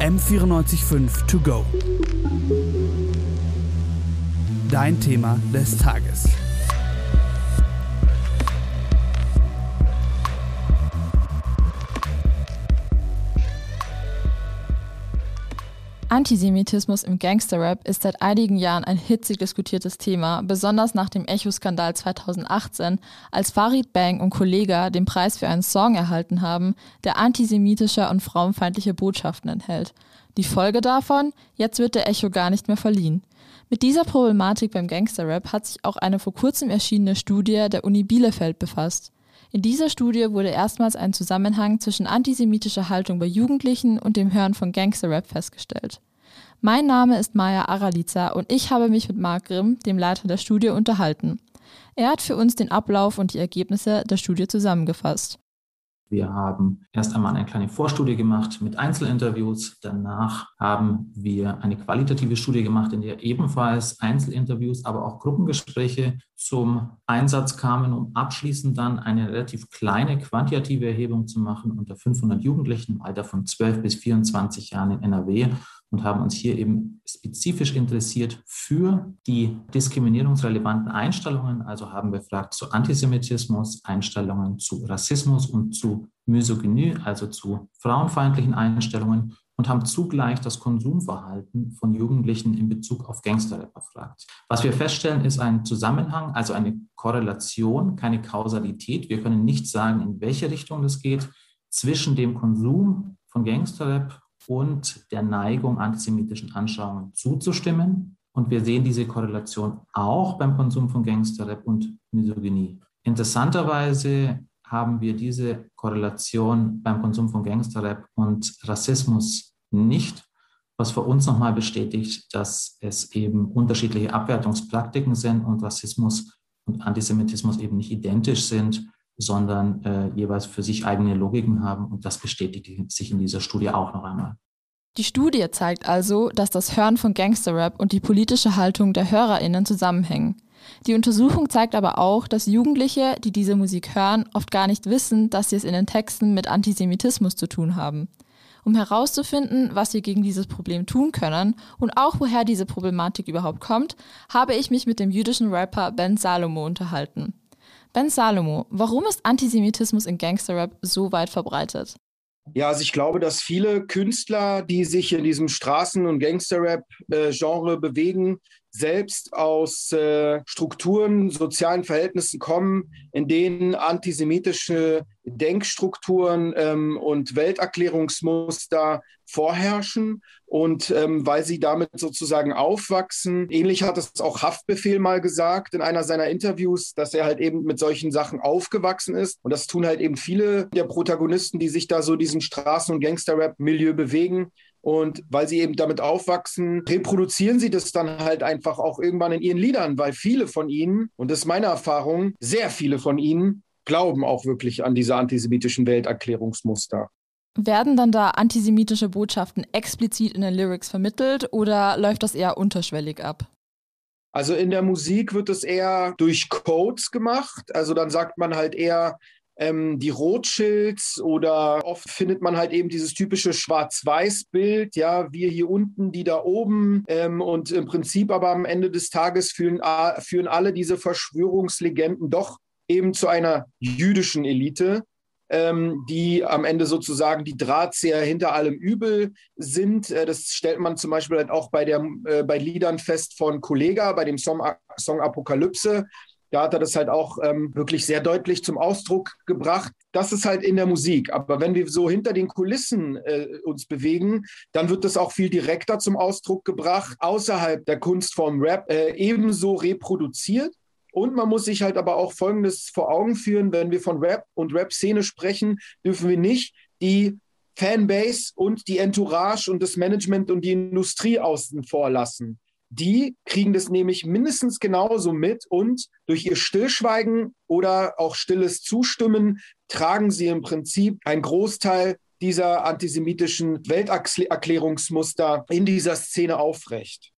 M945 To Go. Dein Thema des Tages. Antisemitismus im Gangsterrap ist seit einigen Jahren ein hitzig diskutiertes Thema, besonders nach dem Echo-Skandal 2018, als Farid Bang und Kollega den Preis für einen Song erhalten haben, der antisemitische und frauenfeindliche Botschaften enthält. Die Folge davon? Jetzt wird der Echo gar nicht mehr verliehen. Mit dieser Problematik beim Gangsterrap hat sich auch eine vor kurzem erschienene Studie der Uni Bielefeld befasst. In dieser Studie wurde erstmals ein Zusammenhang zwischen antisemitischer Haltung bei Jugendlichen und dem Hören von Gangsterrap festgestellt. Mein Name ist Maja Aralica und ich habe mich mit Marc Grimm, dem Leiter der Studie, unterhalten. Er hat für uns den Ablauf und die Ergebnisse der Studie zusammengefasst. Wir haben erst einmal eine kleine Vorstudie gemacht mit Einzelinterviews. Danach haben wir eine qualitative Studie gemacht, in der ebenfalls Einzelinterviews, aber auch Gruppengespräche zum Einsatz kamen, um abschließend dann eine relativ kleine quantitative Erhebung zu machen unter 500 Jugendlichen im Alter von 12 bis 24 Jahren in NRW und haben uns hier eben spezifisch interessiert für die diskriminierungsrelevanten Einstellungen. Also haben wir gefragt zu Antisemitismus, Einstellungen zu Rassismus und zu Misogynie, also zu frauenfeindlichen Einstellungen und haben zugleich das Konsumverhalten von Jugendlichen in Bezug auf Gangsterrap erfragt. Was wir feststellen, ist ein Zusammenhang, also eine Korrelation, keine Kausalität. Wir können nicht sagen, in welche Richtung das geht zwischen dem Konsum von Gangsterrap und der Neigung, antisemitischen Anschauungen zuzustimmen. Und wir sehen diese Korrelation auch beim Konsum von Gangsterrap und Misogynie. Interessanterweise haben wir diese Korrelation beim Konsum von Gangsterrap und Rassismus nicht, was für uns nochmal bestätigt, dass es eben unterschiedliche Abwertungspraktiken sind und Rassismus und Antisemitismus eben nicht identisch sind, sondern äh, jeweils für sich eigene Logiken haben. Und das bestätigt sich in dieser Studie auch noch einmal. Die Studie zeigt also, dass das Hören von Gangsterrap und die politische Haltung der Hörerinnen zusammenhängen. Die Untersuchung zeigt aber auch, dass Jugendliche, die diese Musik hören, oft gar nicht wissen, dass sie es in den Texten mit Antisemitismus zu tun haben. Um herauszufinden, was wir gegen dieses Problem tun können und auch woher diese Problematik überhaupt kommt, habe ich mich mit dem jüdischen Rapper Ben Salomo unterhalten. Ben Salomo, warum ist Antisemitismus in Gangsterrap so weit verbreitet? Ja, also ich glaube, dass viele Künstler, die sich in diesem Straßen- und Gangsterrap-Genre äh, bewegen, selbst aus äh, Strukturen, sozialen Verhältnissen kommen, in denen antisemitische Denkstrukturen ähm, und Welterklärungsmuster vorherrschen und ähm, weil sie damit sozusagen aufwachsen. Ähnlich hat es auch Haftbefehl mal gesagt in einer seiner Interviews, dass er halt eben mit solchen Sachen aufgewachsen ist. Und das tun halt eben viele der Protagonisten, die sich da so diesem Straßen- und Gangster-Rap-Milieu bewegen. Und weil sie eben damit aufwachsen, reproduzieren sie das dann halt einfach auch irgendwann in ihren Liedern, weil viele von ihnen, und das ist meine Erfahrung, sehr viele von ihnen glauben auch wirklich an diese antisemitischen Welterklärungsmuster. Werden dann da antisemitische Botschaften explizit in den Lyrics vermittelt oder läuft das eher unterschwellig ab? Also in der Musik wird es eher durch Codes gemacht. Also dann sagt man halt eher, ähm, die Rothschilds oder oft findet man halt eben dieses typische Schwarz-Weiß-Bild, ja, wir hier unten, die da oben ähm, und im Prinzip aber am Ende des Tages führen, führen alle diese Verschwörungslegenden doch eben zu einer jüdischen Elite. Ähm, die am Ende sozusagen die Drahtzieher hinter allem Übel sind. Äh, das stellt man zum Beispiel halt auch bei, der, äh, bei Liedern fest von Kollega, bei dem Song, Song Apokalypse, da hat er das halt auch ähm, wirklich sehr deutlich zum Ausdruck gebracht. Das ist halt in der Musik. Aber wenn wir so hinter den Kulissen äh, uns bewegen, dann wird das auch viel direkter zum Ausdruck gebracht, außerhalb der Kunstform Rap äh, ebenso reproduziert. Und man muss sich halt aber auch Folgendes vor Augen führen, wenn wir von Rap und Rap-Szene sprechen, dürfen wir nicht die Fanbase und die Entourage und das Management und die Industrie außen vor lassen die kriegen das nämlich mindestens genauso mit und durch ihr Stillschweigen oder auch stilles Zustimmen tragen sie im Prinzip einen Großteil dieser antisemitischen Welterklärungsmuster in dieser Szene aufrecht.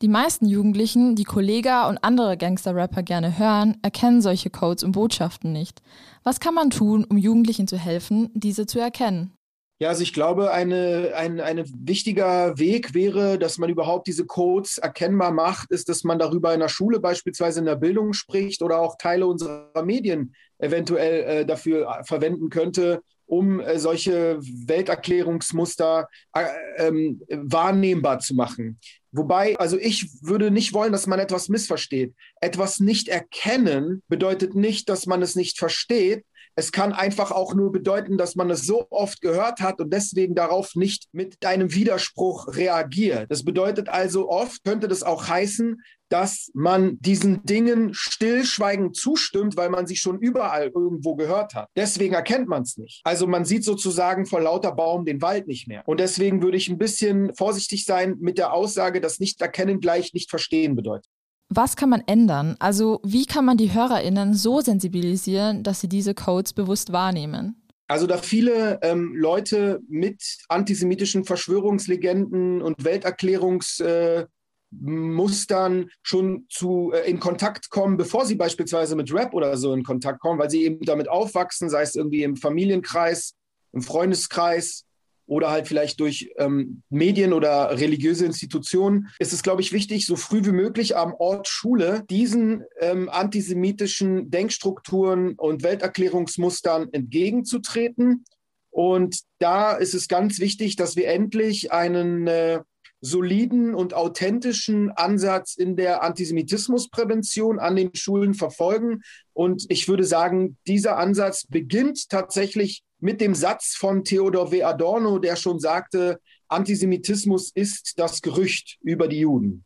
Die meisten Jugendlichen, die Kollega und andere Gangster-Rapper gerne hören, erkennen solche Codes und Botschaften nicht. Was kann man tun, um Jugendlichen zu helfen, diese zu erkennen? Ja, also ich glaube, eine, ein, ein wichtiger Weg wäre, dass man überhaupt diese Codes erkennbar macht, ist, dass man darüber in der Schule beispielsweise in der Bildung spricht oder auch Teile unserer Medien eventuell äh, dafür verwenden könnte, um äh, solche Welterklärungsmuster äh, ähm, wahrnehmbar zu machen. Wobei, also ich würde nicht wollen, dass man etwas missversteht. Etwas nicht erkennen bedeutet nicht, dass man es nicht versteht, es kann einfach auch nur bedeuten, dass man es so oft gehört hat und deswegen darauf nicht mit einem Widerspruch reagiert. Das bedeutet also oft, könnte das auch heißen, dass man diesen Dingen stillschweigend zustimmt, weil man sie schon überall irgendwo gehört hat. Deswegen erkennt man es nicht. Also man sieht sozusagen vor lauter Baum den Wald nicht mehr. Und deswegen würde ich ein bisschen vorsichtig sein mit der Aussage, dass nicht erkennen gleich nicht verstehen bedeutet. Was kann man ändern? Also wie kann man die Hörerinnen so sensibilisieren, dass sie diese Codes bewusst wahrnehmen? Also da viele ähm, Leute mit antisemitischen Verschwörungslegenden und Welterklärungsmustern äh, schon zu, äh, in Kontakt kommen, bevor sie beispielsweise mit Rap oder so in Kontakt kommen, weil sie eben damit aufwachsen, sei es irgendwie im Familienkreis, im Freundeskreis oder halt vielleicht durch ähm, Medien oder religiöse Institutionen, ist es, glaube ich, wichtig, so früh wie möglich am Ort Schule diesen ähm, antisemitischen Denkstrukturen und Welterklärungsmustern entgegenzutreten. Und da ist es ganz wichtig, dass wir endlich einen äh, soliden und authentischen Ansatz in der Antisemitismusprävention an den Schulen verfolgen. Und ich würde sagen, dieser Ansatz beginnt tatsächlich mit dem Satz von Theodor W. Adorno, der schon sagte, Antisemitismus ist das Gerücht über die Juden.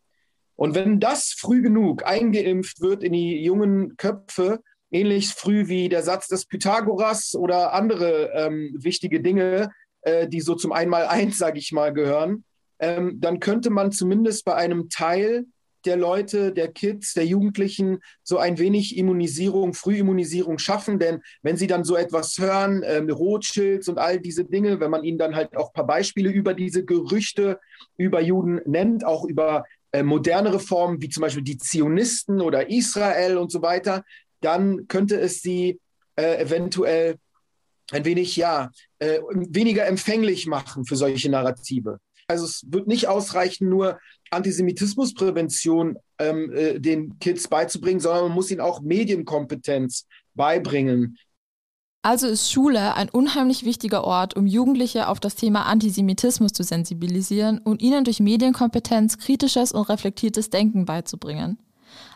Und wenn das früh genug eingeimpft wird in die jungen Köpfe, ähnlich früh wie der Satz des Pythagoras oder andere ähm, wichtige Dinge, äh, die so zum Einmaleins, sage ich mal, gehören, ähm, dann könnte man zumindest bei einem Teil der Leute, der Kids, der Jugendlichen so ein wenig Immunisierung, Frühimmunisierung schaffen. Denn wenn sie dann so etwas hören, äh, Rothschilds und all diese Dinge, wenn man ihnen dann halt auch ein paar Beispiele über diese Gerüchte über Juden nennt, auch über äh, moderne Formen wie zum Beispiel die Zionisten oder Israel und so weiter, dann könnte es sie äh, eventuell ein wenig, ja, äh, weniger empfänglich machen für solche Narrative. Also es wird nicht ausreichen, nur Antisemitismusprävention ähm, äh, den Kids beizubringen, sondern man muss ihnen auch Medienkompetenz beibringen. Also ist Schule ein unheimlich wichtiger Ort, um Jugendliche auf das Thema Antisemitismus zu sensibilisieren und ihnen durch Medienkompetenz kritisches und reflektiertes Denken beizubringen.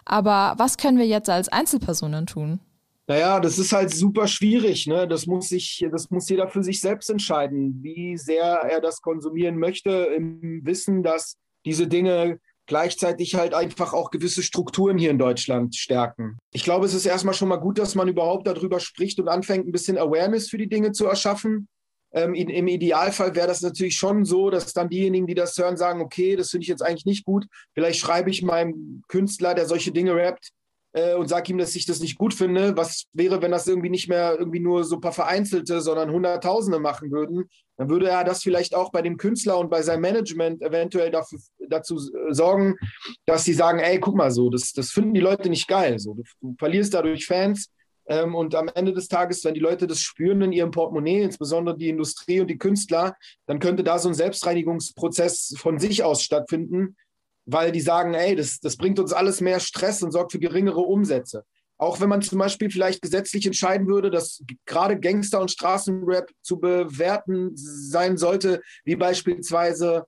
Aber was können wir jetzt als Einzelpersonen tun? Naja, das ist halt super schwierig. Ne? Das, muss sich, das muss jeder für sich selbst entscheiden, wie sehr er das konsumieren möchte, im Wissen, dass diese Dinge gleichzeitig halt einfach auch gewisse Strukturen hier in Deutschland stärken. Ich glaube, es ist erstmal schon mal gut, dass man überhaupt darüber spricht und anfängt, ein bisschen Awareness für die Dinge zu erschaffen. Ähm, in, Im Idealfall wäre das natürlich schon so, dass dann diejenigen, die das hören, sagen, okay, das finde ich jetzt eigentlich nicht gut. Vielleicht schreibe ich meinem Künstler, der solche Dinge rappt, äh, und sage ihm, dass ich das nicht gut finde. Was wäre, wenn das irgendwie nicht mehr irgendwie nur so ein paar Vereinzelte, sondern Hunderttausende machen würden? Dann würde er das vielleicht auch bei dem Künstler und bei seinem Management eventuell dafür, dazu sorgen, dass sie sagen, ey, guck mal so, das, das finden die Leute nicht geil. So, du, du verlierst dadurch Fans. Ähm, und am Ende des Tages, wenn die Leute das spüren in ihrem Portemonnaie, insbesondere die Industrie und die Künstler, dann könnte da so ein Selbstreinigungsprozess von sich aus stattfinden, weil die sagen, ey, das, das bringt uns alles mehr Stress und sorgt für geringere Umsätze. Auch wenn man zum Beispiel vielleicht gesetzlich entscheiden würde, dass gerade Gangster- und Straßenrap zu bewerten sein sollte, wie beispielsweise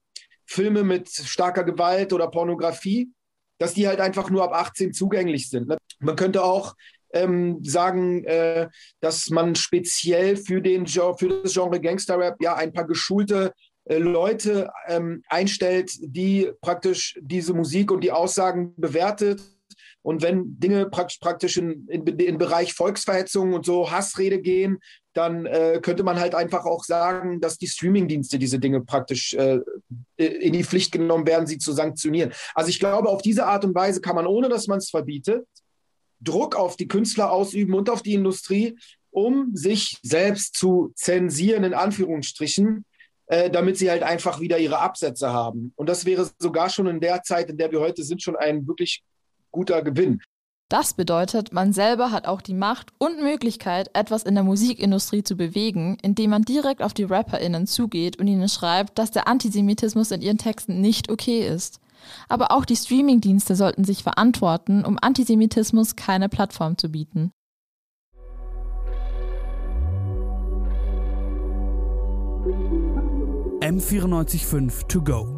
Filme mit starker Gewalt oder Pornografie, dass die halt einfach nur ab 18 zugänglich sind. Ne? Man könnte auch ähm, sagen, äh, dass man speziell für, den, für das Genre Gangster-Rap ja ein paar geschulte äh, Leute ähm, einstellt, die praktisch diese Musik und die Aussagen bewertet. Und wenn Dinge praktisch, in, in, in Bereich Volksverhetzung und so Hassrede gehen, dann äh, könnte man halt einfach auch sagen, dass die Streamingdienste diese Dinge praktisch äh, in die Pflicht genommen werden, sie zu sanktionieren. Also ich glaube, auf diese Art und Weise kann man, ohne dass man es verbietet, Druck auf die Künstler ausüben und auf die Industrie, um sich selbst zu zensieren, in Anführungsstrichen, äh, damit sie halt einfach wieder ihre Absätze haben. Und das wäre sogar schon in der Zeit, in der wir heute sind, schon ein wirklich guter Gewinn. Das bedeutet, man selber hat auch die Macht und Möglichkeit, etwas in der Musikindustrie zu bewegen, indem man direkt auf die RapperInnen zugeht und ihnen schreibt, dass der Antisemitismus in ihren Texten nicht okay ist. Aber auch die Streamingdienste sollten sich verantworten, um Antisemitismus keine Plattform zu bieten. M945 to go.